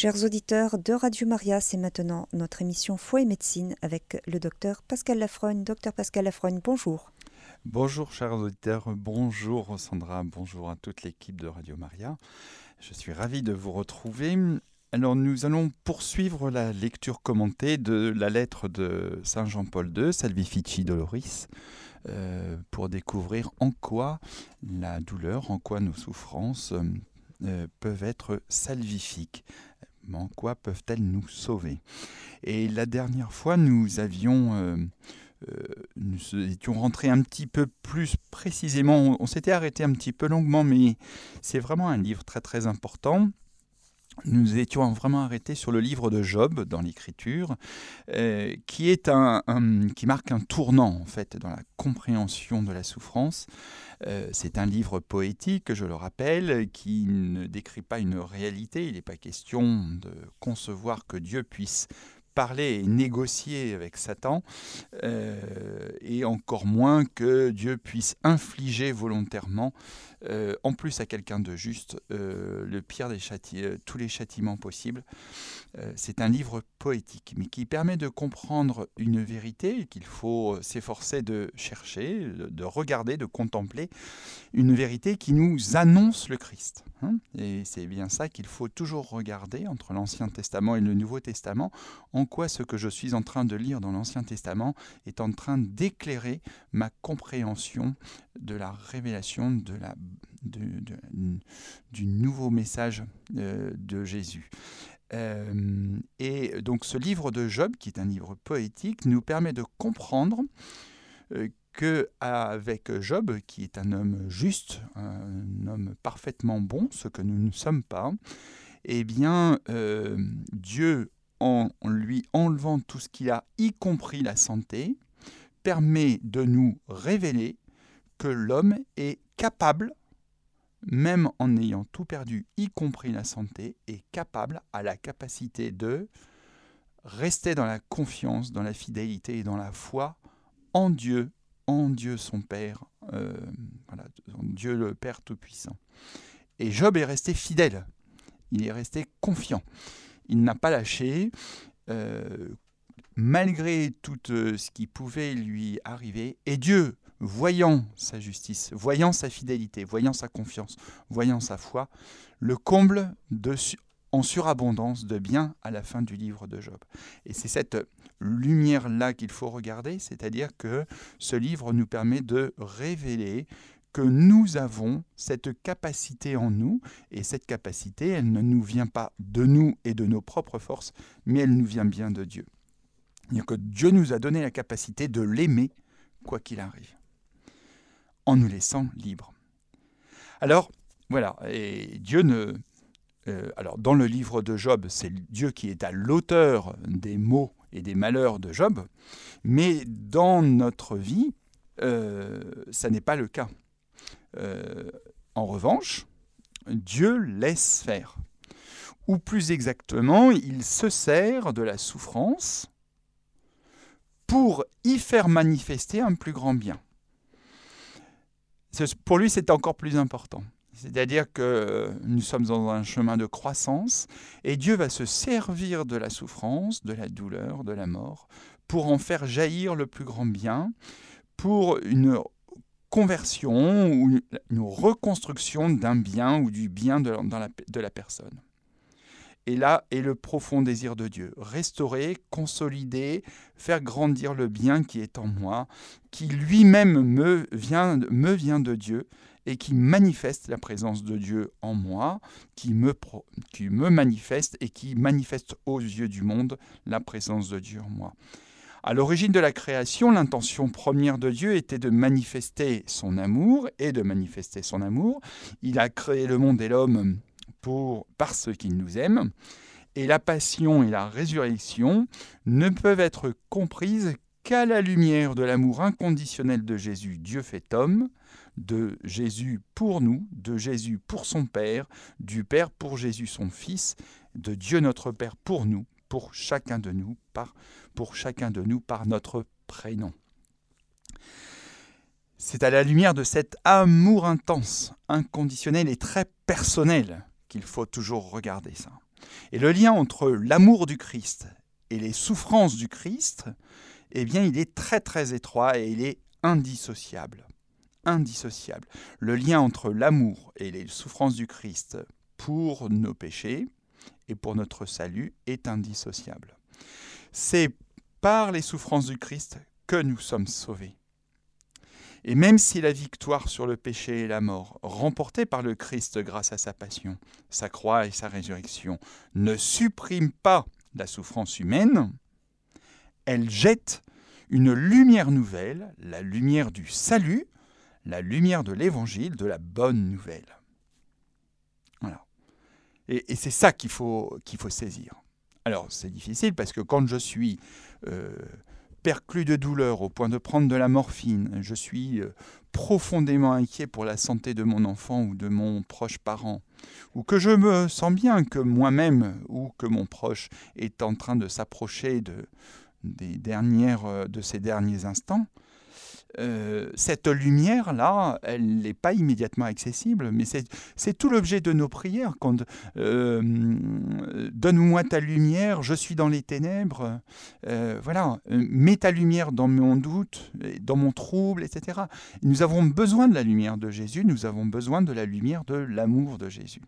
Chers auditeurs de Radio Maria, c'est maintenant notre émission Foi et médecine avec le docteur Pascal Lafrogne. Docteur Pascal Lafrogne, bonjour. Bonjour chers auditeurs, bonjour Sandra, bonjour à toute l'équipe de Radio Maria. Je suis ravi de vous retrouver. Alors nous allons poursuivre la lecture commentée de la lettre de Saint Jean-Paul II, Salvifici Doloris, euh, pour découvrir en quoi la douleur, en quoi nos souffrances euh, peuvent être salvifiques, quoi peuvent-elles nous sauver? Et la dernière fois, nous avions... Euh, nous étions rentrés un petit peu plus précisément, on s'était arrêté un petit peu longuement, mais c'est vraiment un livre très très important nous étions vraiment arrêtés sur le livre de Job dans l'Écriture, euh, qui marque un tournant en fait dans la compréhension de la souffrance. Euh, c'est un livre poétique, je le rappelle, qui ne décrit pas une réalité. Il n'est pas question de concevoir que Dieu puisse parler et négocier avec Satan, euh, et encore moins que Dieu puisse infliger volontairement, euh, en plus à quelqu'un de juste, euh, le pire des tous les châtiments possibles. C'est un livre poétique, mais qui permet de comprendre une vérité qu'il faut s'efforcer de chercher, de regarder, de contempler, une vérité qui nous annonce le Christ. Hein. et c'est bien ça qu'il faut toujours regarder entre l'Ancien Testament et le Nouveau Testament, en quoi ce que je suis en train de lire dans l'Ancien Testament est en train d'éclairer ma compréhension de la révélation de la, du nouveau message euh, de Jésus. Euh, et donc ce livre de Job, qui est un livre poétique, nous permet de comprendre euh, que avec Job, qui est un homme juste, un homme parfaitement bon, ce que nous ne sommes pas, eh bien, Dieu en lui enlevant tout ce qu'il a, y compris la santé, permet de nous révéler que l'homme est capable, même en ayant tout perdu, y compris la santé, est capable, à la capacité de rester dans la confiance, dans la fidélité et dans la foi en Dieu, en Dieu son Père, euh, en Dieu le Père Tout-Puissant. Et Job est resté fidèle, il est resté confiant il n'a pas lâché, euh, malgré tout euh, ce qui pouvait lui arriver. Et Dieu, voyant sa justice, voyant sa fidélité, voyant sa confiance, voyant sa foi, le comble en surabondance de bien à la fin du livre de Job. Et c'est cette lumière-là qu'il faut regarder, c'est-à-dire que ce livre nous permet de révéler que nous avons cette capacité en nous, et cette capacité, elle ne nous vient pas de nous et de nos propres forces, mais elle nous vient bien de Dieu. Que Dieu nous a donné la capacité de l'aimer, quoi qu'il arrive, en nous laissant libres. Alors, voilà, et Dieu ne... Euh, alors, dans le livre de Job, c'est Dieu qui est à l'auteur des maux et des malheurs de Job, mais dans notre vie, euh, ça n'est pas le cas. Euh, en revanche, Dieu laisse faire. Ou plus exactement, il se sert de la souffrance pour y faire manifester un plus grand bien. Pour lui, c'est encore plus important. C'est-à-dire que nous sommes dans un chemin de croissance et Dieu va se servir de la souffrance, de la douleur, de la mort, pour en faire jaillir le plus grand bien, pour une conversion ou une reconstruction d'un bien ou du bien de, la, de la personne. Et là est le profond désir de Dieu. Restaurer, consolider, faire grandir le bien qui est en moi, qui lui-même me vient, me vient de Dieu et qui manifeste la présence de Dieu en moi, qui me, qui me manifeste et qui manifeste aux yeux du monde la présence de Dieu en moi. À l'origine de la création, l'intention première de Dieu était de manifester son amour et de manifester son amour. Il a créé le monde et l'homme pour parce qu'il nous aime. Et la passion et la résurrection ne peuvent être comprises qu'à la lumière de l'amour inconditionnel de Jésus, Dieu fait homme, de Jésus pour nous, de Jésus pour son Père, du Père pour Jésus son Fils, de Dieu notre Père pour nous, pour chacun de nous, par, pour chacun de nous par notre prénom. C'est à la lumière de cet amour intense, inconditionnel et très personnel qu'il faut toujours regarder ça. Et le lien entre l'amour du Christ et les souffrances du Christ, eh bien, il est très très étroit et il est indissociable. Indissociable. Le lien entre l'amour et les souffrances du Christ pour nos péchés et pour notre salut est indissociable. C'est par les souffrances du Christ que nous sommes sauvés. Et même si la victoire sur le péché et la mort, remportée par le Christ grâce à sa passion, sa croix et sa résurrection, ne supprime pas la souffrance humaine, elle jette une lumière nouvelle, la lumière du salut, la lumière de l'évangile, de la bonne nouvelle. Voilà. Et, c'est ça qu'il faut, qu'il faut saisir. Alors c'est difficile parce que quand je suis euh, perclus de douleur au point de prendre de la morphine, je suis euh, profondément inquiet pour la santé de mon enfant ou de mon proche parent, ou que je me sens bien que moi-même ou que mon proche est en train de s'approcher de, des dernières, euh, de ces derniers instants, euh, cette lumière-là, elle n'est pas immédiatement accessible, mais c'est tout l'objet de nos prières. Euh, donne-moi ta lumière, je suis dans les ténèbres, euh, voilà, mets ta lumière dans mon doute, dans mon trouble, etc. Nous avons besoin de la lumière de Jésus, nous avons besoin de la lumière de l'amour de Jésus.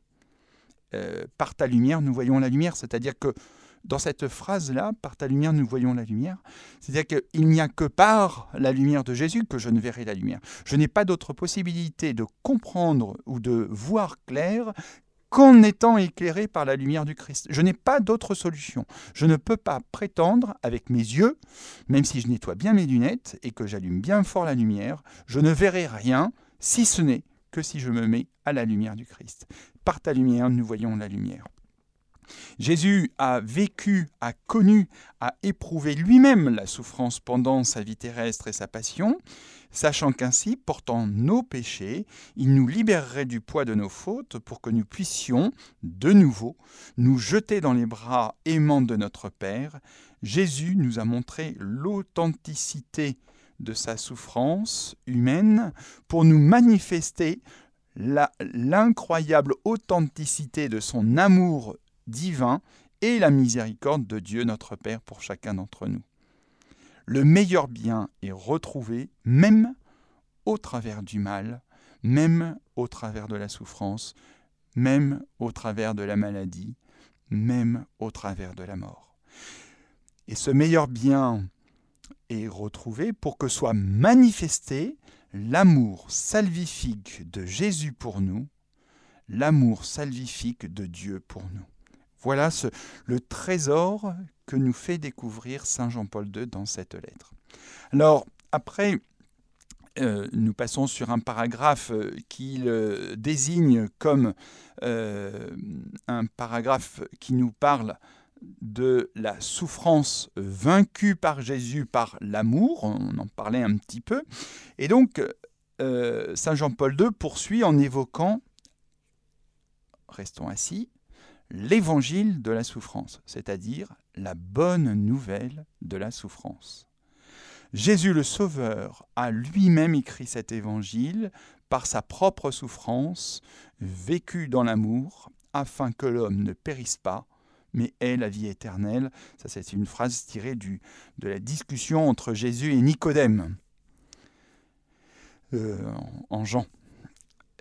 par ta lumière, nous voyons la lumière, c'est-à-dire que dans cette phrase-là, par ta lumière, nous voyons la lumière. C'est-à-dire qu'il n'y a que par la lumière de Jésus que je ne verrai la lumière. Je n'ai pas d'autre possibilité de comprendre ou de voir clair qu'en étant éclairé par la lumière du Christ. Je n'ai pas d'autre solution. Je ne peux pas prétendre avec mes yeux, même si je nettoie bien mes lunettes et que j'allume bien fort la lumière, je ne verrai rien si ce n'est que si je me mets à la lumière du Christ. Par ta lumière, nous voyons la lumière. Jésus a vécu, a connu, a éprouvé lui-même la souffrance pendant sa vie terrestre et sa passion, sachant qu'ainsi, portant nos péchés, il nous libérerait du poids de nos fautes pour que nous puissions, de nouveau, nous jeter dans les bras aimants de notre Père. Jésus nous a montré l'authenticité de sa souffrance humaine pour nous manifester l'incroyable authenticité de son amour divin et la miséricorde de Dieu notre Père pour chacun d'entre nous. Le meilleur bien est retrouvé même au travers du mal, même au travers de la souffrance, même au travers de la maladie, même au travers de la mort. Et ce meilleur bien est retrouvé pour que soit manifesté l'amour salvifique de Jésus pour nous, l'amour salvifique de Dieu pour nous. Voilà le trésor que nous fait découvrir Saint Jean-Paul II dans cette lettre. Alors, après, euh, nous passons sur un paragraphe euh, qu'il euh, désigne comme un paragraphe qui nous parle de la souffrance vaincue par Jésus par l'amour, on en parlait un petit peu, et donc Saint Jean-Paul II poursuit en évoquant, restons assis, l'évangile de la souffrance, c'est-à-dire la bonne nouvelle de la souffrance. Jésus le Sauveur a lui-même écrit cet évangile par sa propre souffrance, vécue dans l'amour, afin que l'homme ne périsse pas, mais ait la vie éternelle. Ça, c'est une phrase tirée du, de la discussion entre Jésus et Nicodème euh, en Jean.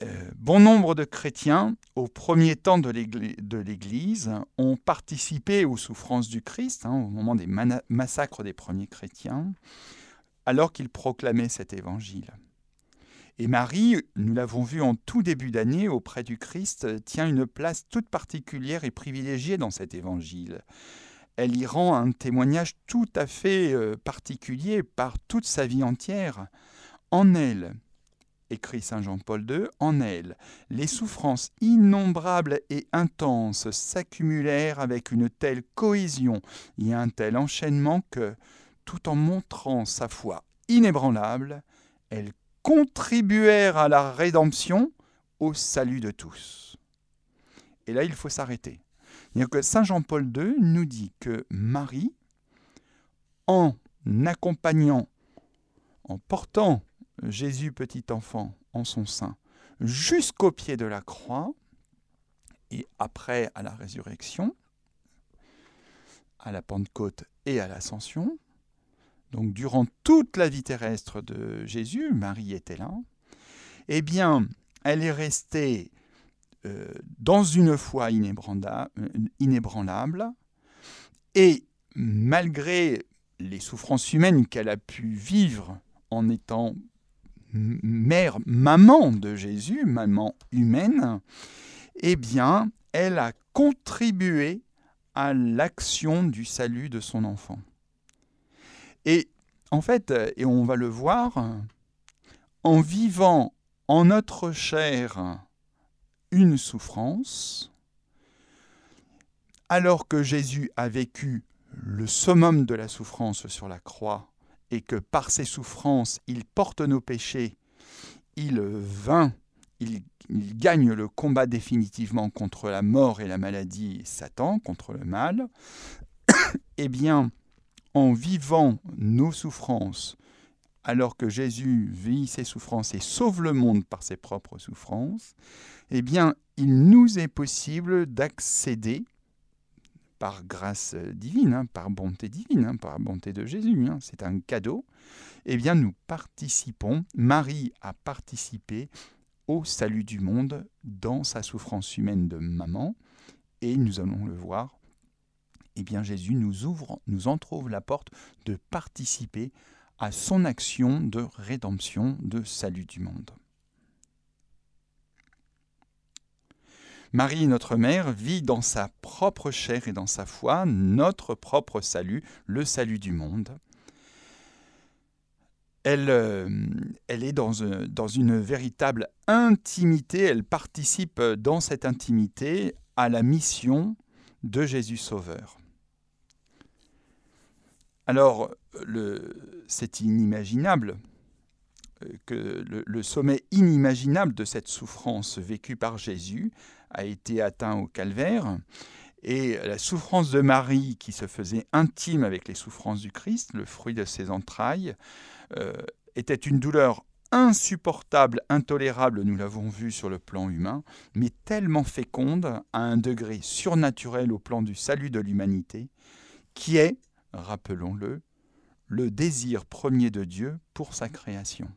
Euh, bon nombre de chrétiens, au premier temps de l'Église, ont participé aux souffrances du Christ, hein, au moment des massacres des premiers chrétiens, alors qu'ils proclamaient cet évangile. Et Marie, nous l'avons vu en tout début d'année auprès du Christ, tient une place toute particulière et privilégiée dans cet évangile. Elle y rend un témoignage tout à fait euh, particulier par toute sa vie entière. En elle, écrit Saint Jean-Paul II, en elle, les souffrances innombrables et intenses s'accumulèrent avec une telle cohésion et un tel enchaînement que, tout en montrant sa foi inébranlable, elles contribuèrent à la rédemption, au salut de tous. Et là, il faut s'arrêter. Saint Jean-Paul II nous dit que Marie, en accompagnant, en portant Jésus petit enfant en son sein jusqu'au pied de la croix et après à la résurrection, à la Pentecôte et à l'Ascension. Donc durant toute la vie terrestre de Jésus, Marie était là. Eh bien, elle est restée euh, dans une foi inébranlable et malgré les souffrances humaines qu'elle a pu vivre en étant mère, maman de Jésus, maman humaine, eh bien, elle a contribué à l'action du salut de son enfant. Et en fait, et on va le voir, en vivant en notre chair une souffrance, alors que Jésus a vécu le summum de la souffrance sur la croix, et que par ses souffrances, il porte nos péchés, il vint, il, gagne le combat définitivement contre la mort et la maladie, Satan, contre le mal, eh bien, en vivant nos souffrances, alors que Jésus vit ses souffrances et sauve le monde par ses propres souffrances, eh bien, il nous est possible d'accéder par grâce divine, hein, par bonté divine, hein, par bonté de Jésus, hein, c'est un cadeau, eh bien nous participons, Marie a participé au salut du monde dans sa souffrance humaine de maman, et nous allons le voir, eh bien Jésus nous ouvre, nous trouve la porte de participer à son action de rédemption, de salut du monde. Marie, notre mère, vit dans sa propre chair et dans sa foi notre propre salut, le salut du monde. Elle, euh, est dans, euh, dans une véritable intimité, elle participe dans cette intimité à la mission de Jésus Sauveur. Alors, c'est inimaginable euh, que le, sommet inimaginable de cette souffrance vécue par Jésus a été atteint au calvaire. Et la souffrance de Marie, qui se faisait intime avec les souffrances du Christ, le fruit de ses entrailles, euh, était une douleur insupportable, intolérable, nous l'avons vu sur le plan humain, mais tellement féconde à un degré surnaturel au plan du salut de l'humanité, qui est, rappelons-le, le désir premier de Dieu pour sa création.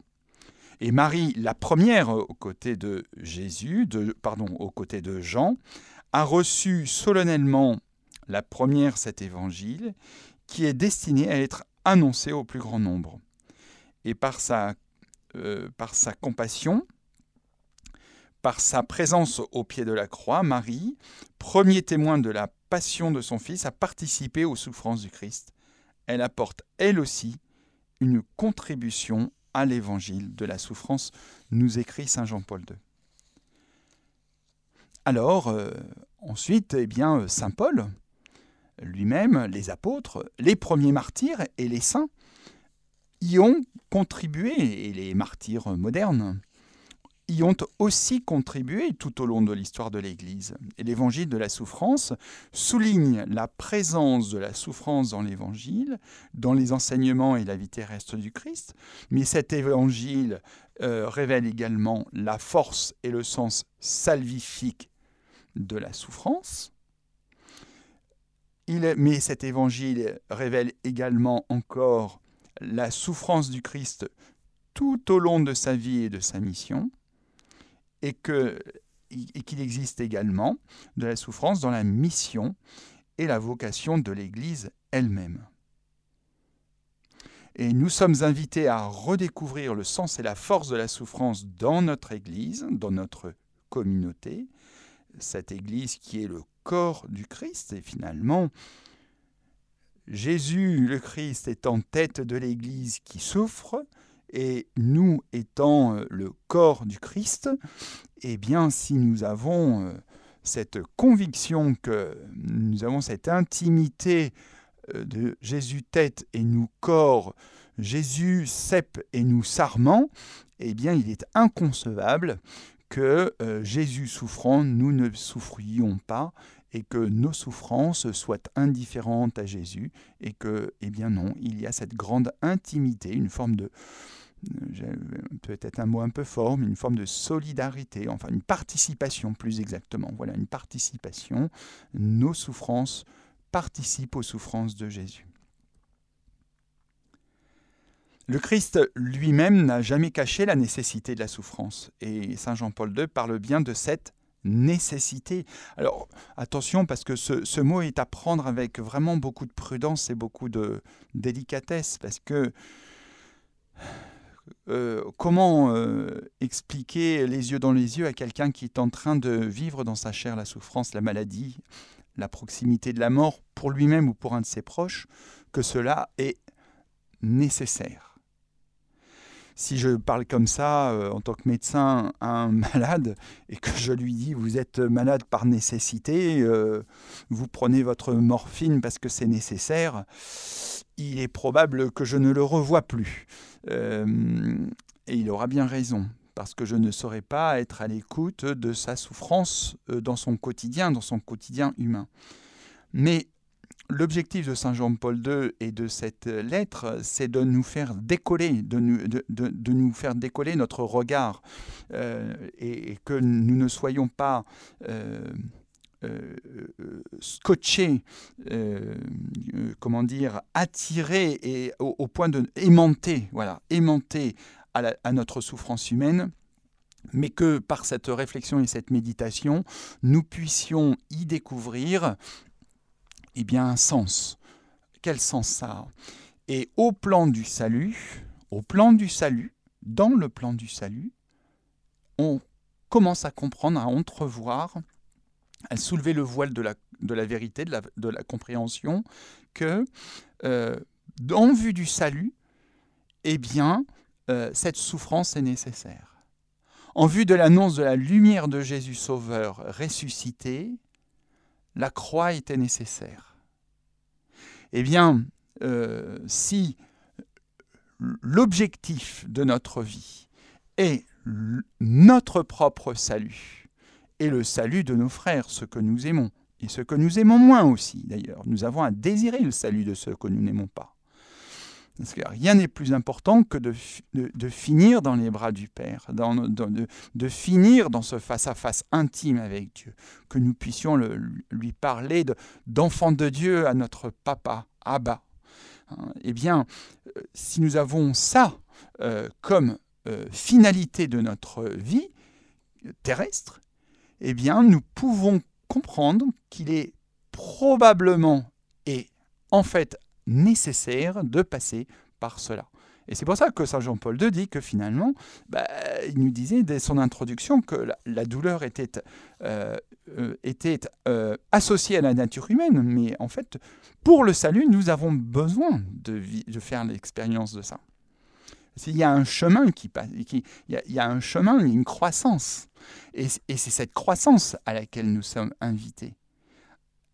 Et Marie, la première aux côtés de Jésus, de, pardon, aux côtés de Jean, a reçu solennellement la première cet évangile qui est destiné à être annoncé au plus grand nombre. Et par sa, euh, par sa compassion, par sa présence au pied de la croix, Marie, premier témoin de la passion de son Fils, a participé aux souffrances du Christ. Elle apporte, elle aussi, une contribution à l'évangile de la souffrance, nous écrit Saint Jean-Paul II. Alors, euh, ensuite, eh bien, euh, Saint Paul, lui-même, les apôtres, les premiers martyrs et les saints y ont contribué, et les martyrs modernes y ont aussi contribué tout au long de l'histoire de l'Église. L'évangile de la souffrance souligne la présence de la souffrance dans l'évangile, dans les enseignements et la vie terrestre du Christ, mais cet évangile euh, révèle également la force et le sens salvifique de la souffrance. Mais cet évangile révèle également encore la souffrance du Christ tout au long de sa vie et de sa mission et qu'il existe également de la souffrance dans la mission et la vocation de l'Église elle-même. Et nous sommes invités à redécouvrir le sens et la force de la souffrance dans notre Église, dans notre communauté, cette Église qui est le corps du Christ, et finalement, Jésus le Christ est en tête de l'Église qui souffre, et nous étant euh, le corps du Christ, eh bien si nous avons euh, cette conviction que nous avons cette intimité euh, de Jésus tête et nous corps, Jésus cep et nous sarment, eh bien il est inconcevable que Jésus souffrant, nous ne souffrions pas et que nos souffrances soient indifférentes à Jésus et que, eh bien non, il y a cette grande intimité, une forme de, peut-être un mot un peu fort, mais une forme de solidarité, enfin une participation plus exactement. Voilà, une participation. Nos souffrances participe aux souffrances de Jésus. Le Christ lui-même n'a jamais caché la nécessité de la souffrance, et Saint Jean-Paul II parle bien de cette nécessité. Alors attention parce que ce, mot est à prendre avec vraiment beaucoup de prudence et beaucoup de délicatesse, parce que euh, comment euh, expliquer les yeux dans les yeux à quelqu'un qui est en train de vivre dans sa chair la souffrance, la maladie, la proximité de la mort pour lui-même ou pour un de ses proches, que cela est nécessaire? Si je parle comme ça euh, en tant que médecin à un malade et que je lui dis vous êtes malade par nécessité, euh, vous prenez votre morphine parce que c'est nécessaire, il est probable que je ne le revoie plus. Euh, et il aura bien raison parce que je ne saurais pas être à l'écoute de sa souffrance dans son quotidien, dans son quotidien humain. Mais l'objectif de Saint Jean-Paul II et de cette lettre, c'est de nous faire décoller, de nous, faire décoller notre regard euh, et, que nous ne soyons pas euh, euh, scotchés, comment dire, attirés et au, point de aimantés, voilà, à notre souffrance humaine mais que par cette réflexion et cette méditation, nous puissions y découvrir eh bien, un sens. Quel sens ça a? Et au plan du salut, au plan du salut, dans le plan du salut, on commence à comprendre, à entrevoir, à soulever le voile de la, vérité, de la, de la compréhension, que euh, en vue du salut, eh bien, euh, cette souffrance est nécessaire. En vue de l'annonce de la lumière de Jésus Sauveur ressuscité, la croix était nécessaire. Eh bien, euh, si l'objectif de notre vie est notre propre salut et le salut de nos frères, ceux que nous aimons, et ceux que nous aimons moins aussi d'ailleurs, nous avons à désirer le salut de ceux que nous n'aimons pas. Parce que rien n'est plus important que de, de, finir dans les bras du Père, dans, de, de, finir dans ce face-à-face intime avec Dieu, que nous puissions lui parler d'enfant de, Dieu à notre papa, Abba. Hein, eh bien, euh, si nous avons ça euh, comme euh, finalité de notre vie terrestre, eh bien, nous pouvons comprendre qu'il est probablement et en fait nécessaire de passer par cela. Et c'est pour ça que Saint Jean-Paul II dit que finalement, bah, il nous disait dès son introduction que la, douleur était, euh, euh, euh, associée à la nature humaine, mais en fait, pour le salut, nous avons besoin de, de faire l'expérience de ça. Il y a un chemin qui passe, il, y a, un chemin, une croissance. et c'est cette croissance à laquelle nous sommes invités.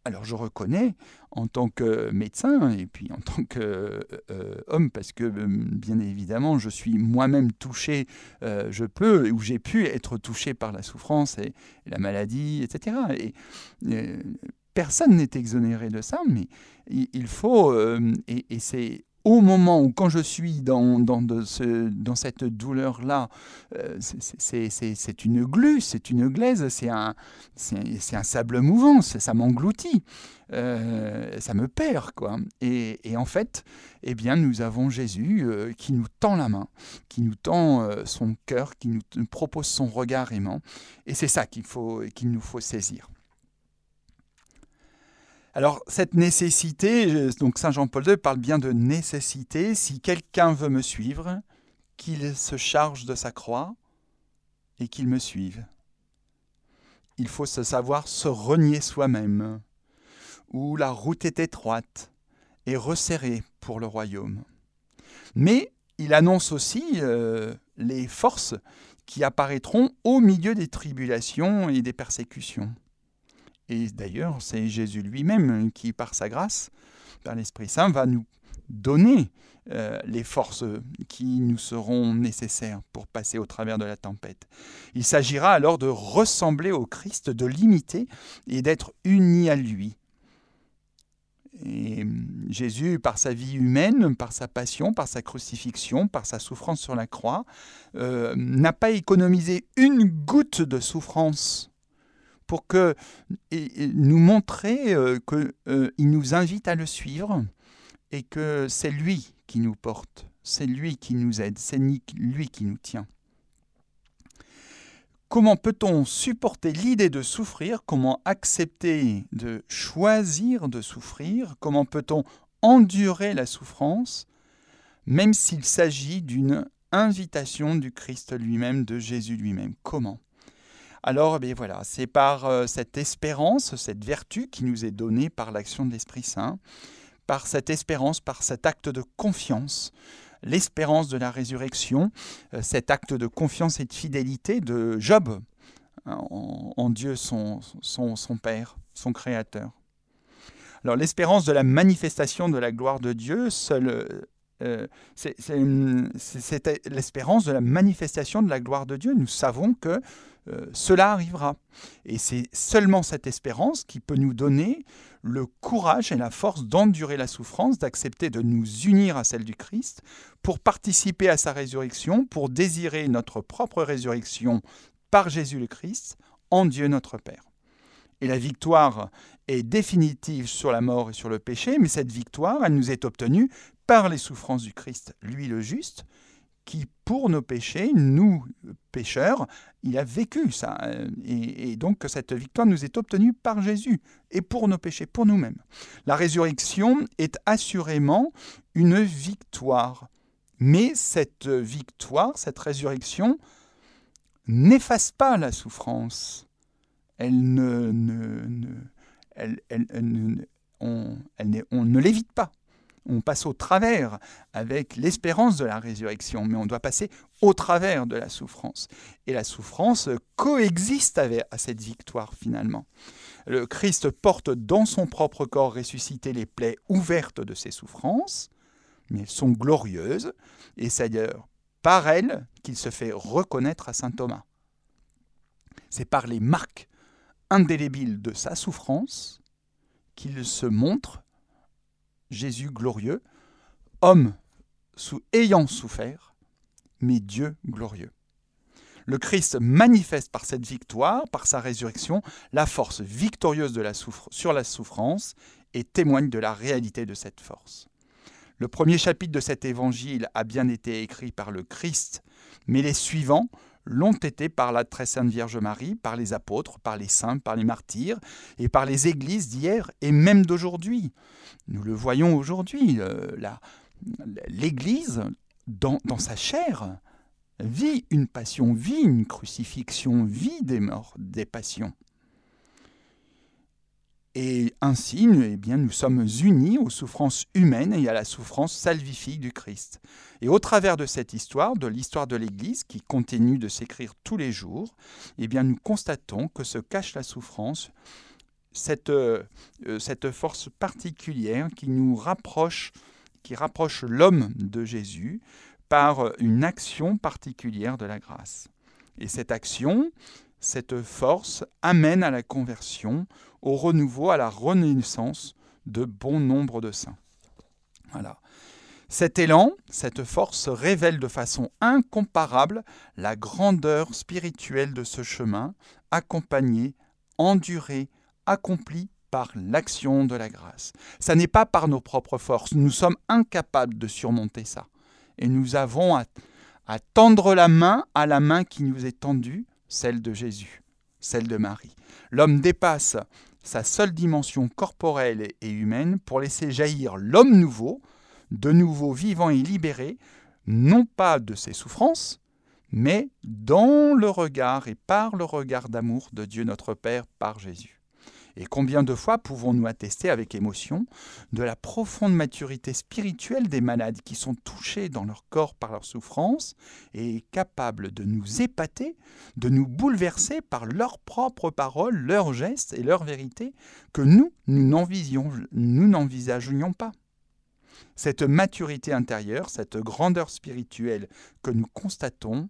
Alors je reconnais en tant que médecin et puis en tant qu'homme, euh, parce que euh, bien évidemment je suis moi-même touché, euh, je peux ou j'ai pu être touché par la souffrance et, la maladie, etc. Et, personne n'est exonéré de ça, mais il, faut, et c'est au moment où, quand je suis dans, dans, ce, dans cette douleur-là, euh, c'est une glu, c'est une glaise, c'est un, un sable mouvant, ça m'engloutit, euh, ça me perd. quoi. Et, et, en fait, eh bien, nous avons Jésus euh, qui nous tend la main, qui nous tend son cœur, qui nous propose son regard aimant. Et c'est ça qu'il qu'il nous faut saisir. Alors cette nécessité, donc Saint Jean-Paul II parle bien de nécessité. Si quelqu'un veut me suivre, qu'il se charge de sa croix et qu'il me suive. Il faut se savoir se renier soi-même, où la route est étroite et resserrée pour le royaume. Mais il annonce aussi euh, les forces qui apparaîtront au milieu des tribulations et des persécutions. Et d'ailleurs, c'est Jésus lui-même qui, par sa grâce, par l'Esprit Saint, va nous donner euh, les forces qui nous seront nécessaires pour passer au travers de la tempête. Il s'agira alors de ressembler au Christ, de l'imiter et d'être unis à lui. Et hum, Jésus, par sa vie humaine, par sa passion, par sa crucifixion, par sa souffrance sur la croix, euh, n'a pas économisé une goutte de souffrance pour que nous montrer qu'il nous invite à le suivre et que c'est lui qui nous porte, c'est lui qui nous aide, c'est lui qui nous tient. Comment peut-on supporter l'idée de souffrir? Comment accepter de choisir de souffrir? Comment peut-on endurer la souffrance, même s'il s'agit d'une invitation du Christ lui-même, de Jésus lui-même? Comment? Alors, eh voilà, c'est par euh, cette espérance, cette vertu qui nous est donnée par l'action de l'Esprit Saint, par cette espérance, par cet acte de confiance, l'espérance de la résurrection, euh, cet acte de confiance et de fidélité de Job hein, en, Dieu, son, Père, son Créateur. Alors l'espérance de la manifestation de la gloire de Dieu, seul, euh, c'est l'espérance de la manifestation de la gloire de Dieu. Nous savons que euh, cela arrivera. Et c'est seulement cette espérance qui peut nous donner le courage et la force d'endurer la souffrance, d'accepter de nous unir à celle du Christ, pour participer à sa résurrection, pour désirer notre propre résurrection par Jésus le Christ, en Dieu notre Père. Et la victoire est définitive sur la mort et sur le péché, mais cette victoire, elle nous est obtenue par les souffrances du Christ, lui le juste, qui, pour nos péchés, nous, pécheurs, il a vécu ça. Et, donc cette victoire nous est obtenue par Jésus, et pour nos péchés, pour nous-mêmes. La résurrection est assurément une victoire. Mais cette victoire, cette résurrection, n'efface pas la souffrance. Elle ne, elle, on ne l'évite pas on passe au travers avec l'espérance de la résurrection, mais on doit passer au travers de la souffrance. Et la souffrance coexiste avec à cette victoire finalement. Le Christ porte dans son propre corps ressuscité les plaies ouvertes de ses souffrances, mais elles sont glorieuses, et c'est d'ailleurs par elles qu'il se fait reconnaître à Saint Thomas. C'est par les marques indélébiles de sa souffrance qu'il se montre Jésus glorieux, homme ayant souffert, mais Dieu glorieux. Le Christ manifeste par cette victoire, par sa résurrection, la force victorieuse de la sur la souffrance et témoigne de la réalité de cette force. Le premier chapitre de cet évangile a bien été écrit par le Christ, mais les suivants l'ont été par la très sainte Vierge Marie, par les apôtres, par les saints, par les martyrs et par les églises d'hier et même d'aujourd'hui. Nous le voyons aujourd'hui, euh, l'Église, dans, dans sa chair, vit une passion, vit une crucifixion, vit des morts, des passions. Et ainsi, eh nous sommes unis aux souffrances humaines et à la souffrance salvifique du Christ. Et au travers de cette histoire, de l'histoire de l'Église qui continue de s'écrire tous les jours, eh bien, nous constatons que se cache la souffrance, cette, euh, cette force particulière qui nous rapproche, qui rapproche l'homme de Jésus par une action particulière de la grâce. Et cette action, cette force amène à la conversion, au renouveau, à la renaissance de bon nombre de saints. Voilà. Cet élan, cette force révèle de façon incomparable la grandeur spirituelle de ce chemin, accompagné, enduré, accompli par l'action de la grâce. Ça n'est pas par nos propres forces, nous sommes incapables de surmonter ça. Et nous avons à, à tendre la main à la main qui nous est tendue celle de Jésus, celle de Marie. L'homme dépasse sa seule dimension corporelle et humaine pour laisser jaillir l'homme nouveau, de nouveau vivant et libéré, non pas de ses souffrances, mais dans le regard et par le regard d'amour de Dieu notre Père par Jésus. Et combien de fois pouvons-nous attester avec émotion de la profonde maturité spirituelle des malades qui sont touchés dans leur corps par leur souffrance et capables de nous épater, de nous bouleverser par leurs propres paroles, leurs gestes et leurs vérités que nous, nous n'envisagions pas? Cette maturité intérieure, cette grandeur spirituelle que nous constatons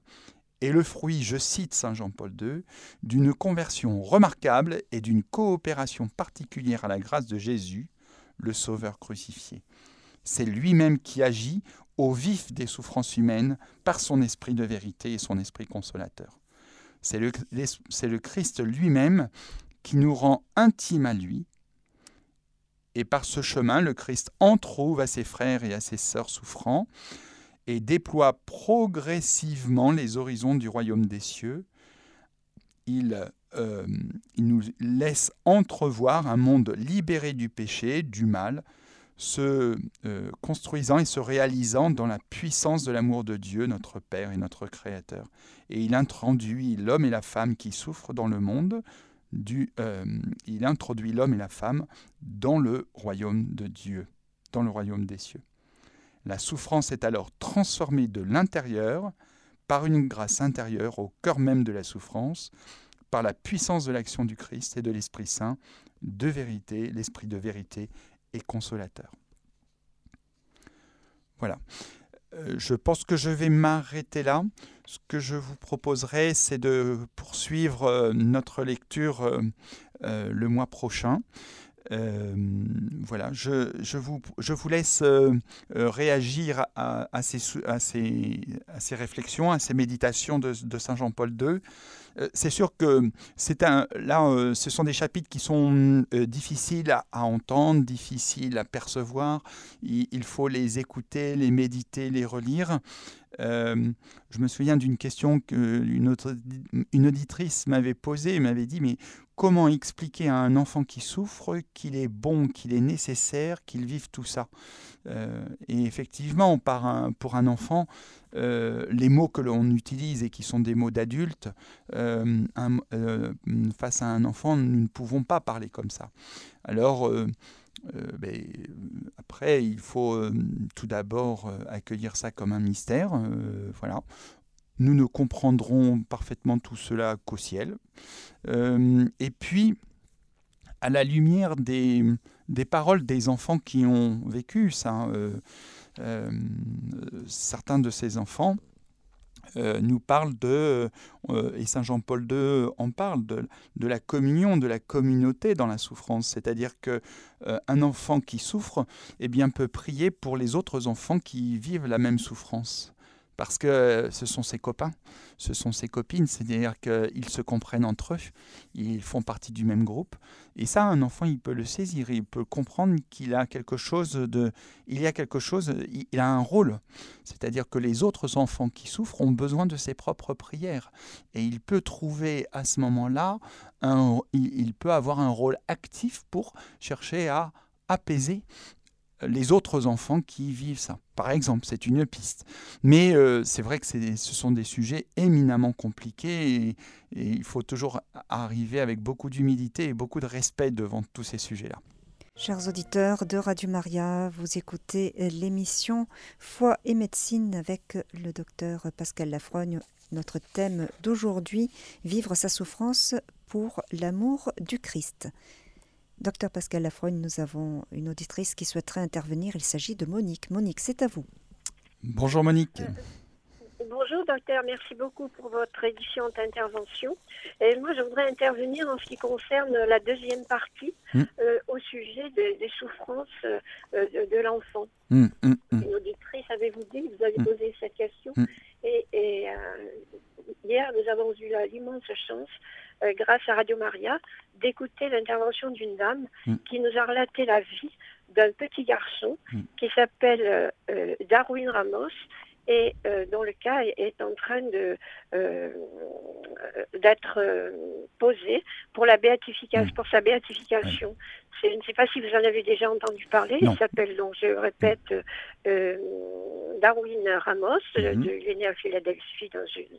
est le fruit, je cite Saint Jean-Paul II, d'une conversion remarquable et d'une coopération particulière à la grâce de Jésus, le Sauveur crucifié. C'est lui-même qui agit au vif des souffrances humaines par son esprit de vérité et son esprit consolateur. C'est le, Christ lui-même qui nous rend intimes à lui. Et par ce chemin, le Christ entrouve à ses frères et à ses sœurs souffrants et déploie progressivement les horizons du royaume des cieux. Il, euh, il nous laisse entrevoir un monde libéré du péché, du mal, se euh, construisant et se réalisant dans la puissance de l'amour de Dieu, notre Père et notre Créateur. Et il introduit l'homme et la femme qui souffrent dans le monde, du, euh, il introduit l'homme et la femme dans le royaume de Dieu, dans le royaume des cieux. La souffrance est alors transformée de l'intérieur par une grâce intérieure au cœur même de la souffrance, par la puissance de l'action du Christ et de l'Esprit Saint, de vérité, l'Esprit de vérité et consolateur. Voilà. Euh, je pense que je vais m'arrêter là. Ce que je vous proposerai, c'est de poursuivre euh, notre lecture euh, le mois prochain. Voilà, je, je, vous, je, vous, laisse réagir à, ces, à, ces, à, ces, réflexions, à ces méditations de, Saint Jean-Paul II. Euh, c'est sûr que c'est un, là, euh, ce sont des chapitres qui sont euh, difficiles à, entendre, difficiles à percevoir. Il, faut les écouter, les méditer, les relire. Je me souviens d'une question qu'une une auditrice m'avait posée. M'avait dit, mais comment expliquer à un enfant qui souffre qu'il est bon, qu'il est nécessaire, qu'il vive tout ça? Et effectivement, pour un enfant, euh, les mots que l'on utilise et qui sont des mots d'adultes, euh, euh, face à un enfant, nous ne pouvons pas parler comme ça. Alors, ben, après, il faut tout d'abord accueillir ça comme un mystère. voilà. Nous ne comprendrons parfaitement tout cela qu'au ciel. et puis, à la lumière des, paroles des enfants qui ont vécu ça, euh, certains de ces enfants euh, nous parlent de, euh, et Saint Jean-Paul II en parle, de, la communion, de la communauté dans la souffrance. C'est-à-dire que un enfant qui souffre eh bien, peut prier pour les autres enfants qui vivent la même souffrance parce que ce sont ses copains, ce sont ses copines, c'est-à-dire qu'ils se comprennent entre eux, ils font partie du même groupe. Et ça, un enfant, il peut le saisir, il peut comprendre qu'il a quelque chose de, il y a quelque chose, il a un rôle. C'est-à-dire que les autres enfants qui souffrent ont besoin de ses propres prières, et il peut trouver à ce moment-là, il peut avoir un rôle actif pour chercher à apaiser les autres enfants qui vivent ça. Par exemple, c'est une piste. Mais euh, c'est vrai que ce sont des sujets éminemment compliqués et, il faut toujours arriver avec beaucoup d'humilité et beaucoup de respect devant tous ces sujets-là. Chers auditeurs de Radio Maria, vous écoutez l'émission Foi et médecine avec le docteur Pascal Lafrogne. Notre thème d'aujourd'hui, Vivre sa souffrance pour l'amour du Christ. Docteur Pascal Lafroigne, nous avons une auditrice qui souhaiterait intervenir. Il s'agit de Monique. Monique, c'est à vous. Bonjour Monique. Euh, bonjour docteur, merci beaucoup pour votre édition d'intervention. Et moi, je voudrais intervenir en ce qui concerne la deuxième partie hmm. euh, au sujet des souffrances euh, de, l'enfant. Une auditrice, avez-vous dit, vous avez posé cette question. Et, et hier, nous avons eu l'immense chance euh, grâce à Radio Maria, d'écouter l'intervention d'une dame qui nous a relaté la vie d'un petit garçon qui s'appelle euh, euh, Darwin Ramos et dont le cas est, en train de d'être posé pour la béatification, mm. pour sa béatification. Je ne sais pas si vous en avez déjà entendu parler. Il s'appelle donc, je répète, Darwin Ramos. Mm-hmm. il est né à Philadelphie dans une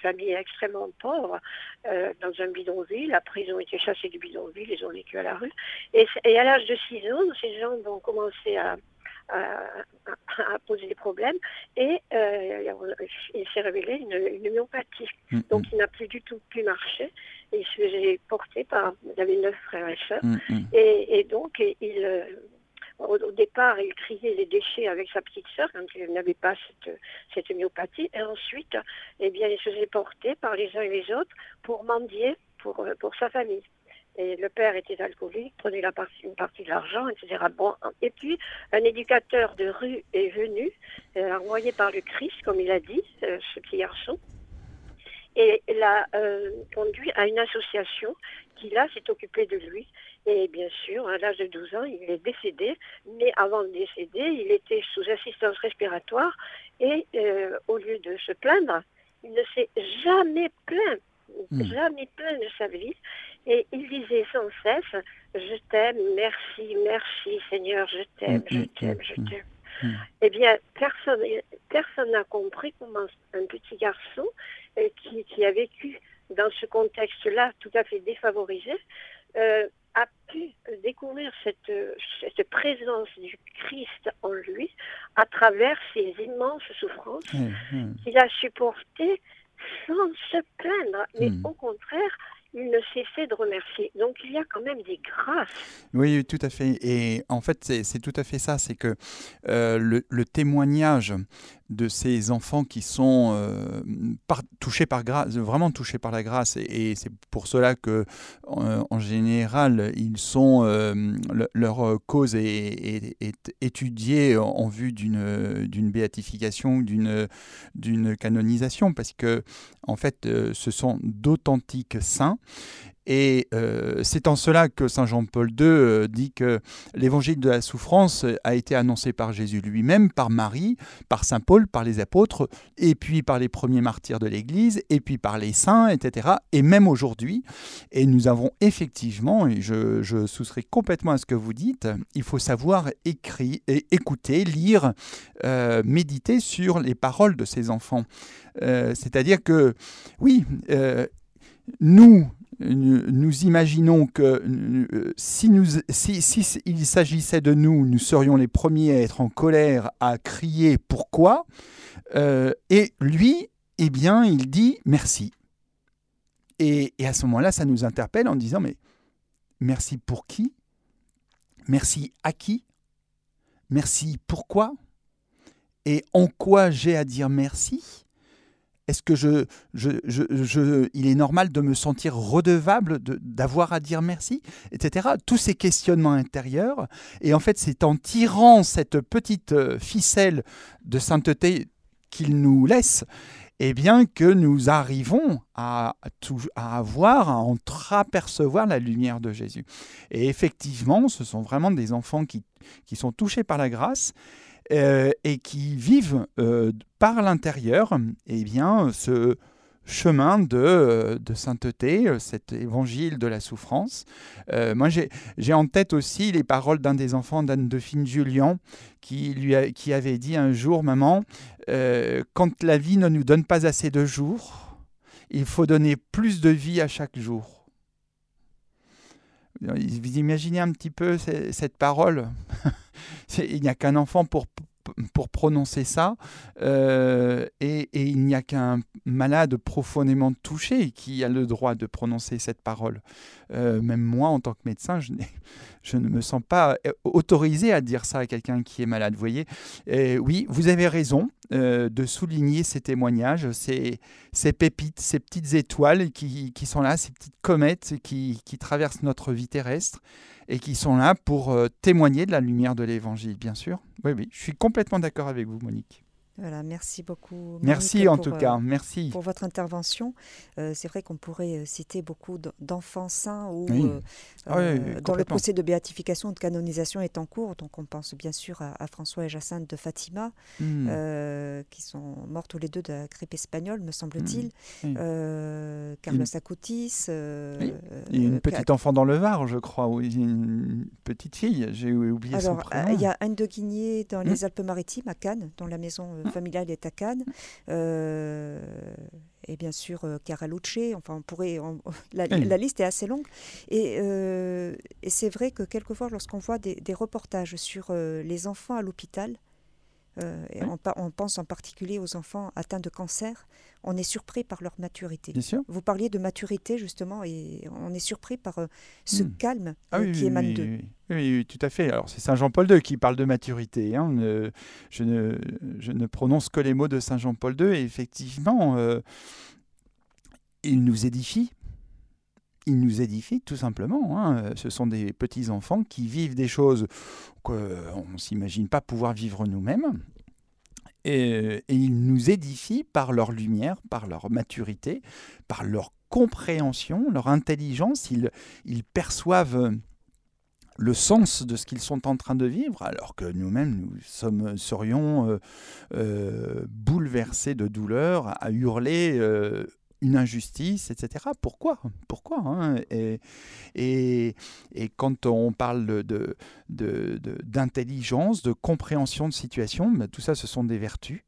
famille extrêmement pauvre, euh, dans un bidonville. Après, ils ont été chassés du bidonville, ils ont vécu à la rue. Et, à l'âge de 6 ans, ces gens ont commencé à, poser des problèmes et euh, il s'est révélé une, myopathie. Mm, Donc mm. il n'a plus du tout pu marcher et il se faisait porter par, il avait neuf frères et sœurs mm, et, et, donc il, euh, au, départ, il triait les déchets avec sa petite sœur quand il n'avait pas cette, cette myopathie. Et ensuite, eh bien, il se faisait porter par les uns et les autres pour mendier pour, euh, pour sa famille. Et le père était alcoolique, prenait une partie de l'argent, etc. Bon, et puis, un éducateur de rue est venu, euh, envoyé par le Christ, comme il a dit, euh, ce petit garçon. et l'a conduit à une association qui là s'est occupée de lui. Et bien sûr, à l'âge de 12 ans, il est décédé, mais avant de décéder, il était sous assistance respiratoire et au lieu de se plaindre, il ne s'est jamais plaint, hmm. jamais plaint de sa vie. Et il disait sans cesse, je t'aime, merci, merci Seigneur, je t'aime, hmm, je hmm, t'aime, je t'aime. Eh bien, personne personne n'a compris comment un petit garçon euh, qui, qui, a vécu dans ce contexte-là tout à fait défavorisé euh, a pu découvrir cette, cette présence du Christ en lui à travers ses immenses souffrances qu'il a supportées sans se plaindre, mais au contraire, il ne cessait de remercier. Donc il y a quand même des grâces. Oui, tout à fait. Et en fait, c'est tout à fait ça. C'est que euh, le, témoignage de ces enfants qui sont euh, touchés par grâce, vraiment touchés par la grâce. Et, c'est pour cela que, euh, en, général, ils sont, euh, leur cause est, étudiée en, vue d'une béatification, d'une canonisation, parce que, en fait, ce sont d'authentiques saints et euh, c'est en cela que Saint Jean-Paul II euh, dit que l'évangile de la souffrance a été annoncé par Jésus lui-même, par Marie, par Saint Paul, par les apôtres, et puis par les premiers martyrs de l'Église, et puis par les saints, etc. Et même aujourd'hui. Et nous avons effectivement, et je, souscris complètement à ce que vous dites, il faut savoir écrire, écouter, lire, euh, méditer sur les paroles de ces enfants. C'est-à-dire que, oui, nous, nous imaginons que euh, si, il s'agissait de nous, nous serions les premiers à être en colère, à crier pourquoi. Euh, et lui, eh bien, il dit merci. Et à ce moment-là, ça nous interpelle en disant mais merci pour qui? Merci à qui? Merci pourquoi? Et en quoi j'ai à dire merci? Est-ce que je, je, il est normal de me sentir redevable d'avoir à dire merci, etc. Tous ces questionnements intérieurs. Et en fait, c'est en tirant cette petite euh, ficelle de sainteté qu'il nous laisse, eh bien que nous arrivons à, à avoir, à entreapercevoir la lumière de Jésus. Et effectivement, ce sont vraiment des enfants qui, qui sont touchés par la grâce euh, et qui vivent euh, par l'intérieur eh bien, ce chemin de, euh, sainteté, cet évangile de la souffrance. moi, j'ai en tête aussi les paroles d'un des enfants d'Anne-Dauphine Julien qui, lui qui avait dit un jour, Maman, quand la vie ne nous donne pas assez de jours, il faut donner plus de vie à chaque jour. Vous imaginez un petit peu cette parole. Il n'y a qu'un enfant pour, pour prononcer ça, euh, et, il n'y a qu'un malade profondément touché qui a le droit de prononcer cette parole. Euh, même moi, en tant que médecin, je, ne me sens pas euh, autorisé à dire ça à quelqu'un qui est malade. Vous voyez Oui, vous avez raison de souligner ces témoignages, ces, pépites, ces petites étoiles qui, sont là, ces petites comètes qui traversent notre vie terrestre et qui sont là pour euh, témoigner de la lumière de l'Évangile, bien sûr. Oui, oui, je suis complètement d'accord avec vous, Monique. Voilà, merci beaucoup. merci en tout cas, euh, merci. Pour votre intervention. Euh, c'est vrai qu'on pourrait citer beaucoup d'enfants saints ou ah dont le procès de béatification ou de canonisation est en cours. Donc on pense bien sûr à, François et Jacinthe de Fatima, hmm. qui sont morts tous les deux de la grippe espagnole, me semble-t-il. Hmm. Carlos Acutis. une petite enfant dans le Var, je crois, ou une petite fille, j'ai oublié son prénom. Il y a Anne de Guigné dans les hmm. Alpes-Maritimes, à Cannes, dans la maison familiale est à Cannes. Euh, et bien sûr euh, Caralucci, enfin on pourrait, la, liste est assez longue. Et, euh, et c'est vrai que quelquefois lorsqu'on voit des, des, reportages sur les enfants à l'hôpital, et on, on, pense en particulier aux enfants atteints de cancer, on est surpris par leur maturité. Vous parliez de maturité justement et on est surpris par euh, ce hmm. calme ah euh, qui émane d'eux. Oui, tout à fait. Alors c'est Saint Jean-Paul II qui parle de maturité. Hein. je, ne, je, ne, prononce que les mots de Saint Jean-Paul II et effectivement, euh, il nous édifie. Il nous édifie tout simplement. Hein. Ce sont des petits enfants qui vivent des choses qu'on ne s'imagine pas pouvoir vivre nous-mêmes et, ils nous édifient par leur lumière, par leur maturité, par leur compréhension, leur intelligence. Ils, ils perçoivent le sens de ce qu'ils sont en train de vivre, alors que nous-mêmes, nous serions euh, euh, bouleversés de douleur, à hurler euh, une injustice, etc. Pourquoi? Pourquoi hein? Et, quand on parle d'intelligence, de, de, de, compréhension de situation, ben, tout ça, ce sont des vertus.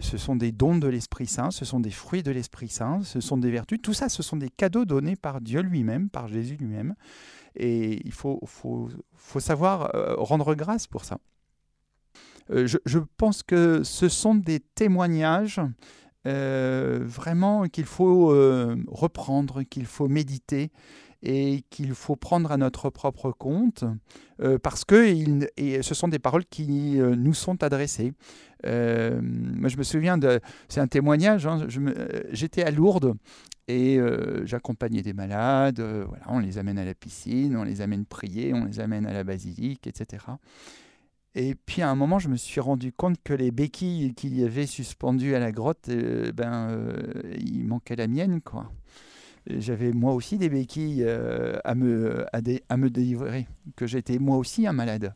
ce sont des dons de l'Esprit Saint, ce sont des fruits de l'Esprit Saint, ce sont des vertus. Tout ça, ce sont des cadeaux donnés par Dieu lui-même, par Jésus lui-même. Et il faut, savoir euh, rendre grâce pour ça. Euh, je, pense que ce sont des témoignages euh, vraiment qu'il faut reprendre, qu'il faut méditer et qu'il faut prendre à notre propre compte parce que ce sont des paroles qui nous sont adressées. moi, je me souviens de. C'est un témoignage. Hein, J'étais à Lourdes et euh, j'accompagnais des malades, euh, voilà, on les amène à la piscine, on les amène prier, on les amène à la basilique, etc. Et puis à un moment, je me suis rendu compte que les béquilles qu'il y avait suspendues à la grotte, euh, ben, il manquait la mienne, quoi. J'avais moi aussi des béquilles à, me, à, à me délivrer, que j'étais moi aussi un malade.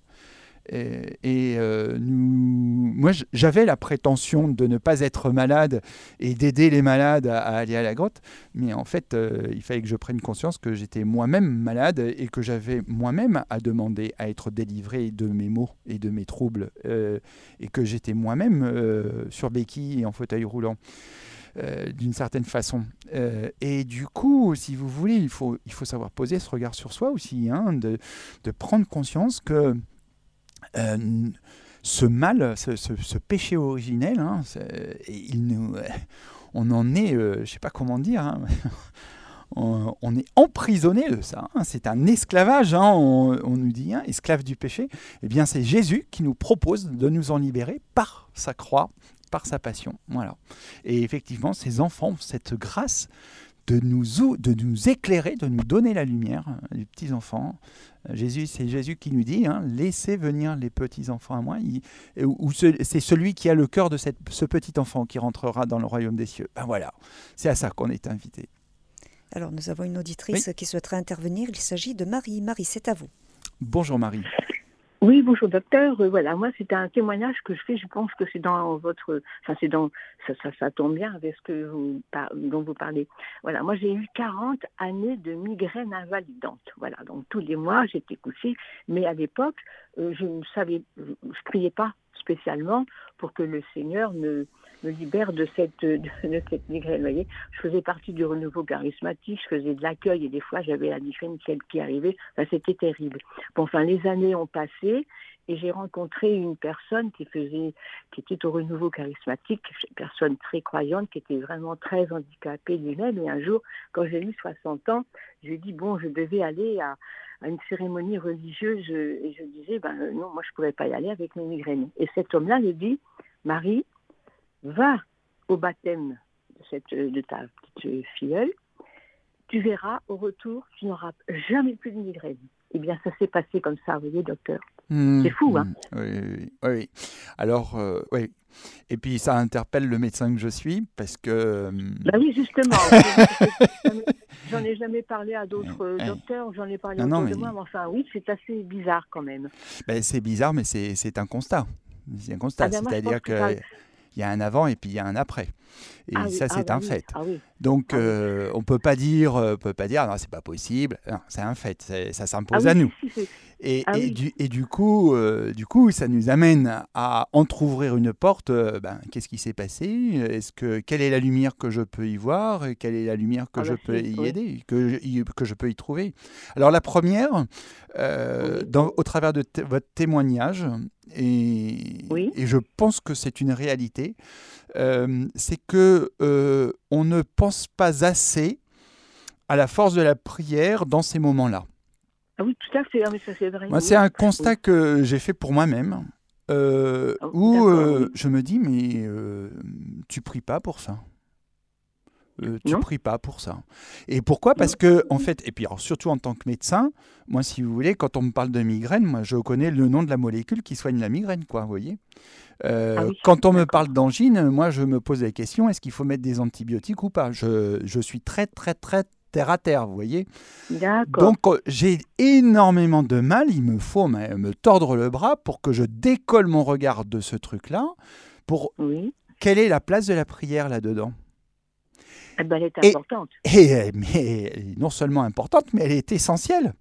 Et, euh, nous, moi, j'avais la prétention de ne pas être malade et d'aider les malades à, aller à la grotte, mais en fait, euh, il fallait que je prenne conscience que j'étais moi-même malade et que j'avais moi-même à demander à être délivré de mes maux et de mes troubles, euh, et que j'étais moi-même sur béquille et en fauteuil roulant. d'une certaine façon. et du coup, si vous voulez, il faut, il faut savoir poser ce regard sur soi aussi, hein, de, de prendre conscience que euh, ce mal, ce, péché originel, hein, nous, on en est, euh, je ne sais pas comment dire, hein, on, est emprisonné de ça. Hein, c'est un esclavage, on, nous dit, esclave du péché. Eh bien, c'est Jésus qui nous propose de nous en libérer par sa croix, par sa passion. Voilà. Et effectivement, ces enfants, cette grâce de nous, de nous éclairer, de nous donner la lumière, les petits-enfants. Jésus, c'est Jésus qui nous dit, hein, laissez venir les petits-enfants à moi. ou c'est celui qui a le cœur de cette, ce petit enfant qui rentrera dans le royaume des cieux. Ben voilà, c'est à ça qu'on est invité. Alors nous avons une auditrice qui souhaiterait intervenir. Il s'agit de Marie. Marie, c'est à vous. Bonjour Marie. Oui, bonjour docteur. Euh, voilà, moi c'est un témoignage que je fais. Je pense que c'est dans votre, enfin c'est dans, ça, ça, tombe bien avec ce que vous, dont vous parlez. Voilà, moi j'ai eu 40 années de migraine invalidante. Voilà, donc tous les mois j'étais couchée, mais à l'époque euh, je ne savais, je priais pas spécialement pour que le Seigneur me me libère de cette, de, cette migraine. Je faisais partie du renouveau charismatique, je faisais de l'accueil et des fois j'avais la migraine qui arrivait. C'était terrible. Bon, enfin, les années ont passé et j'ai rencontré une personne qui faisait, qui était au renouveau charismatique, une personne très croyante, qui était vraiment très handicapée lui-même. Et un jour, quand j'ai eu 60 ans, j'ai dit bon, je devais aller à, une cérémonie religieuse et je disais ben non, moi je ne pourrais pas y aller avec mes migraines. Et cet homme-là me dit Marie, va au baptême de, cette, de ta petite filleule, tu verras au retour, tu n'auras jamais plus de migraine. Eh bien, ça s'est passé comme ça, vous voyez, docteur. Mmh, c'est fou, hein mmh. oui, oui, Alors, euh, oui. Et puis, ça interpelle le médecin que je suis, parce que... Ben oui, justement. j'en ai jamais parlé à d'autres docteurs, j'en ai parlé à non, de moi, mais enfin, oui, c'est assez bizarre quand même. Ben, c'est bizarre, mais c'est un constat. C'est un constat, ah ben, c'est-à-dire que il y a un avant et puis il y a un après. Et ah ça, c'est ah un fait. Ah Donc, euh, on peut pas dire, euh, peut pas dire, non, c'est pas possible. C'est un fait. Ça s'impose à nous. Et, et, du, et, du, coup, euh, du coup, ça nous amène à entrouvrir une porte. ben, Qu'est-ce qui s'est passé? Est-ce que quelle est la lumière que je peux y voir? Quelle est la lumière que je bah, peux y aider, que je, que je peux y trouver? Alors la première, dans, au travers de votre témoignage, et, et, je pense que c'est une réalité, euh, c'est que euh, on ne pense pas assez à la force de la prière dans ces moments-là. Ah oui, tout à fait, ah, ça c'est vrai. Moi, c'est un constat que j'ai fait pour moi-même, euh, ah où je me dis, mais tu pries pas pour ça. euh, tu pries pas pour ça. Et pourquoi? Parce que, en fait, et puis surtout en tant que médecin, moi, si vous voulez, quand on me parle de migraine, moi, je connais le nom de la molécule qui soigne la migraine, quoi, vous voyez? Euh, ah Quand on me parle d'angine, moi, je me pose la question est-ce qu'il faut mettre des antibiotiques ou pas? Je, je suis très, très, très terre à terre, vous voyez Donc euh, j'ai énormément de mal, il me faut me, tordre le bras pour que je décolle mon regard de ce truc-là. Pour quelle est la place de la prière là-dedans? Eh ben, Elle est importante. Et, mais non seulement importante, mais elle est essentielle.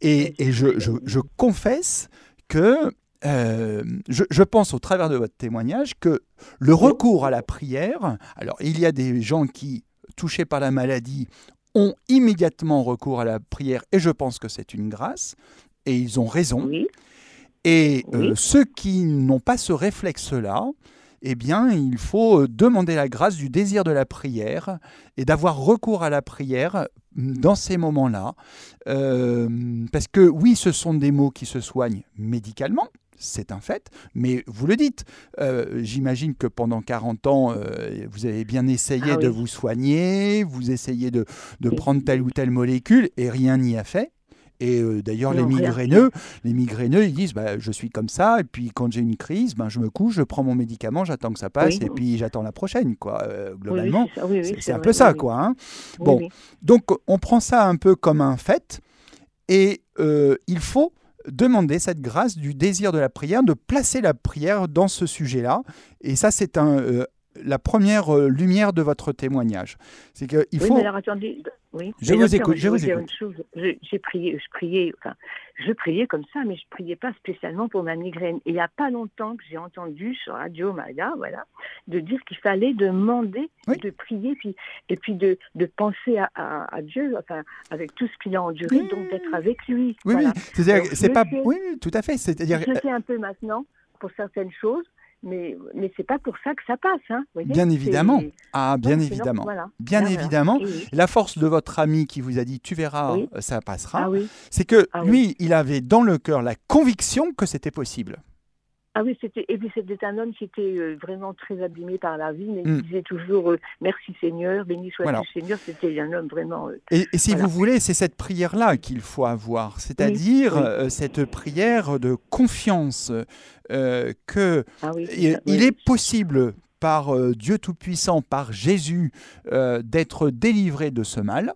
Et, et je, je, je, confesse que euh, je, je, pense au travers de votre témoignage que le recours à la prière, alors il y a des gens qui, touchés par la maladie, ont immédiatement recours à la prière et je pense que c'est une grâce et ils ont raison. Et euh, ceux qui n'ont pas ce réflexe-là, eh bien, il faut euh, demander la grâce du désir de la prière et d'avoir recours à la prière mm, dans ces moments-là. Euh, parce que oui, ce sont des mots qui se soignent médicalement, c'est un fait, mais vous le dites. Euh, j'imagine que pendant 40 ans, euh, vous avez bien essayé ah de vous soigner, vous essayez de, prendre telle ou telle molécule et rien n'y a fait. Et euh, d'ailleurs, les migraineux, les migraineux, ils disent bah, Je suis comme ça, et puis quand j'ai une crise, ben, je me couche, je prends mon médicament, j'attends que ça passe, et puis j'attends la prochaine. Quoi. globalement, c'est un peu ça. quoi. Hein. bon, donc on prend ça un peu comme un fait, et il faut demander cette grâce du désir de la prière, de placer la prière dans ce sujet-là. Et ça, c'est un, euh, la première euh, lumière de votre témoignage. C'est qu'il oui, faut. Mais alors, attendez, oui. Je vous écoute. Je vous écoute. J'ai prié, je priais, enfin, je priais comme ça, mais je priais pas spécialement pour ma migraine. Et il n'y a pas longtemps que j'ai entendu sur Radio Maya, voilà, de dire qu'il fallait demander, de prier, puis et puis de, de penser à, à, Dieu, enfin, avec tout ce qu'il a enduré, donc d'être avec lui. Oui, oui. C'est pas. Oui, tout à fait. C'est-à-dire. Je sais un peu maintenant pour certaines choses mais, mais c'est pas pour ça que ça passe. Hein, bien évidemment. Ah, bien évidemment. Bien évidemment. La force de votre ami qui vous a dit tu verras, ça passera, ah c'est que ah lui, il avait dans le cœur la conviction que c'était possible. Ah oui, c'était et puis c'était un homme qui était euh, vraiment très abîmé par la vie, mais il hmm. disait toujours euh, merci Seigneur, béni soit le Seigneur. C'était un homme vraiment. Euh, et, si vous voulez, c'est cette prière-là qu'il faut avoir, c'est-à-dire cette prière de confiance que ah il, est possible par Dieu Tout-Puissant, par Jésus, d'être délivré de ce mal.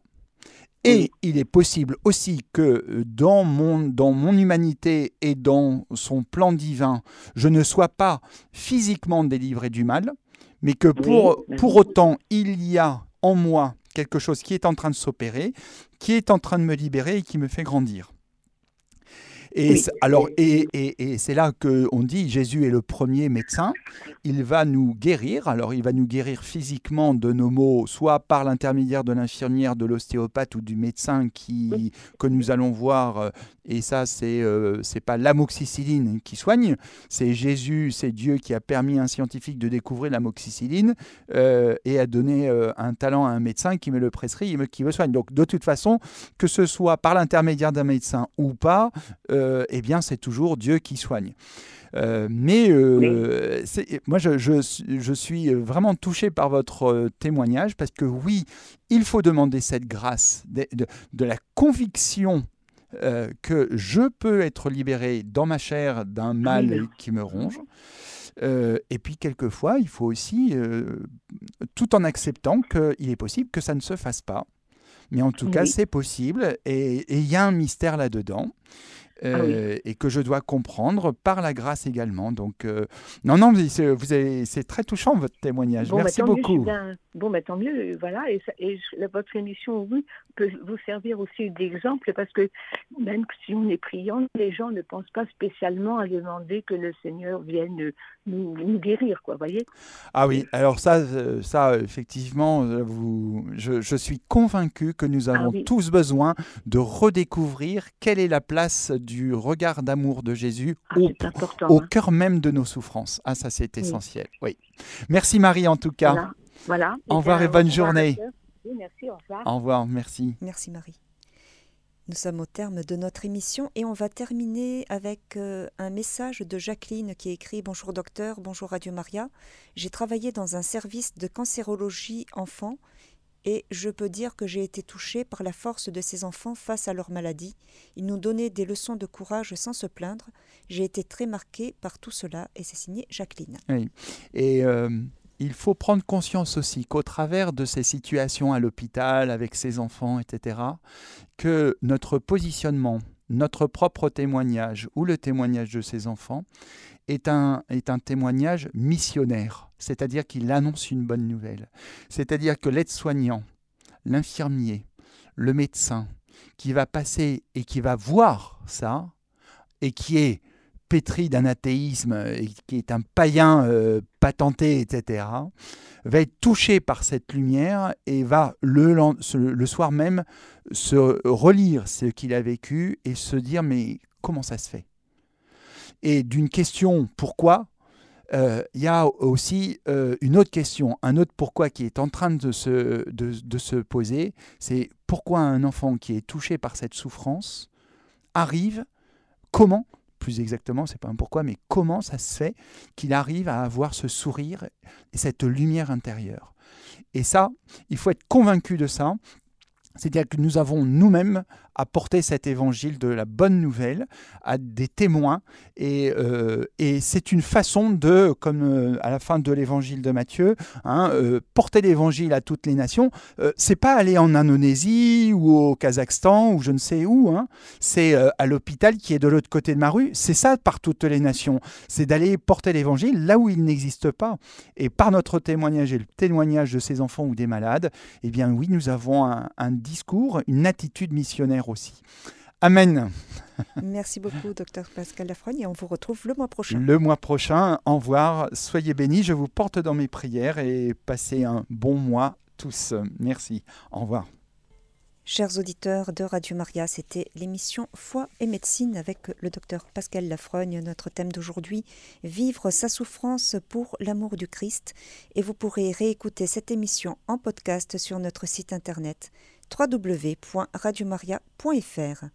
Et il est possible aussi que euh, dans mon, dans mon humanité et dans son plan divin, je ne sois pas physiquement délivré du mal, mais que pour, pour autant, il y a en moi quelque chose qui est en train de s'opérer, qui est en train de me libérer et qui me fait grandir. Et alors, et, et, et c'est là qu'on dit Jésus est le premier médecin. Il va nous guérir. Alors, il va nous guérir physiquement de nos maux, soit par l'intermédiaire de l'infirmière, de l'ostéopathe ou du médecin qui, que nous allons voir. Euh, et ça, c'est euh, c'est pas l'amoxicilline qui soigne, c'est Jésus, c'est Dieu qui a permis à un scientifique de découvrir l'amoxicilline euh, et a donné un talent à un médecin qui me le prescrit et qui me soigne. Donc, de toute façon, que ce soit par l'intermédiaire d'un médecin ou pas, euh, eh bien, c'est toujours Dieu qui soigne. Euh, mais euh, moi, je, suis vraiment touché par votre témoignage parce que oui, il faut demander cette grâce de, la conviction que je peux être libéré dans ma chair d'un mal qui me ronge. et puis quelquefois, il faut aussi, tout en acceptant qu'il est possible que ça ne se fasse pas, mais en tout cas, c'est possible et il y a un mystère là-dedans. Ah euh, et que je dois comprendre par la grâce également. Donc, euh, non, non, c'est très touchant votre témoignage. Merci beaucoup. bon, mais tant mieux, voilà. Et, votre émission, oui, peut vous servir aussi d'exemple parce que même si on est priant, les gens ne pensent pas spécialement à demander que le Seigneur vienne nous, guérir, quoi, voyez? Ah oui, alors ça, euh, ça effectivement, vous, je, suis convaincu que nous ah avons tous besoin de redécouvrir quelle est la place du regard d'amour de Jésus ah, au, au hein. cœur même de nos souffrances. Ah, ça, c'est essentiel. Oui. Merci Marie, en tout cas. Voilà. Au revoir et bonne journée. Merci, au revoir. Au revoir, merci. Merci Marie. Nous sommes au terme de notre émission et on va terminer avec euh, un message de Jacqueline qui écrit Bonjour docteur, bonjour Radio Maria. J'ai travaillé dans un service de cancérologie enfant et je peux dire que j'ai été touchée par la force de ces enfants face à leur maladie. Ils nous donnaient des leçons de courage sans se plaindre. J'ai été très marquée par tout cela et c'est signé Jacqueline. Oui. Et euh, il faut prendre conscience aussi qu'au travers de ces situations à l'hôpital avec ses enfants, etc., que notre positionnement, notre propre témoignage ou le témoignage de ces enfants est un, est un témoignage missionnaire, c'est-à-dire qu'il annonce une bonne nouvelle. C'est-à-dire que l'aide-soignant, l'infirmier, le médecin, qui va passer et qui va voir ça, et qui est pétri d'un athéisme qui est un païen euh, patenté, etc., va être touché par cette lumière et va le, soir même se relire ce qu'il a vécu et se dire mais comment ça se fait? Et d'une question pourquoi, euh, il y a aussi euh, une autre question, un autre pourquoi qui est en train de se poser, c'est pourquoi un enfant qui est touché par cette souffrance arrive, comment exactement, c'est pas un pourquoi, mais comment ça se fait qu'il arrive à avoir ce sourire et cette lumière intérieure. Et ça, il faut être convaincu de ça. C'est-à-dire que nous avons nous-mêmes apporté cet évangile de la bonne nouvelle à des témoins. Et, euh, et c'est une façon de, comme euh, à la fin de l'évangile de Matthieu, hein, euh, porter l'évangile à toutes les nations. c'est pas aller en Indonésie ou au Kazakhstan ou je ne sais où. Hein. C'est à l'hôpital qui est de l'autre côté de ma rue. C'est ça par toutes les nations. C'est d'aller porter l'évangile là où il n'existe pas. Et par notre témoignage et le témoignage de ces enfants ou des malades, eh bien oui, nous avons un discours, une attitude missionnaire aussi. Amen. Merci beaucoup, docteur Pascal Lafrogne, et on vous retrouve le mois prochain. Le mois prochain, au revoir, soyez bénis, je vous porte dans mes prières et passez un bon mois tous. Merci, au revoir. Chers auditeurs de Radio Maria, c'était l'émission Foi et médecine avec le docteur Pascal Lafrogne. Notre thème d'aujourd'hui, vivre sa souffrance pour l'amour du Christ. Et vous pourrez réécouter cette émission en podcast sur notre site internet www.radiomaria.fr.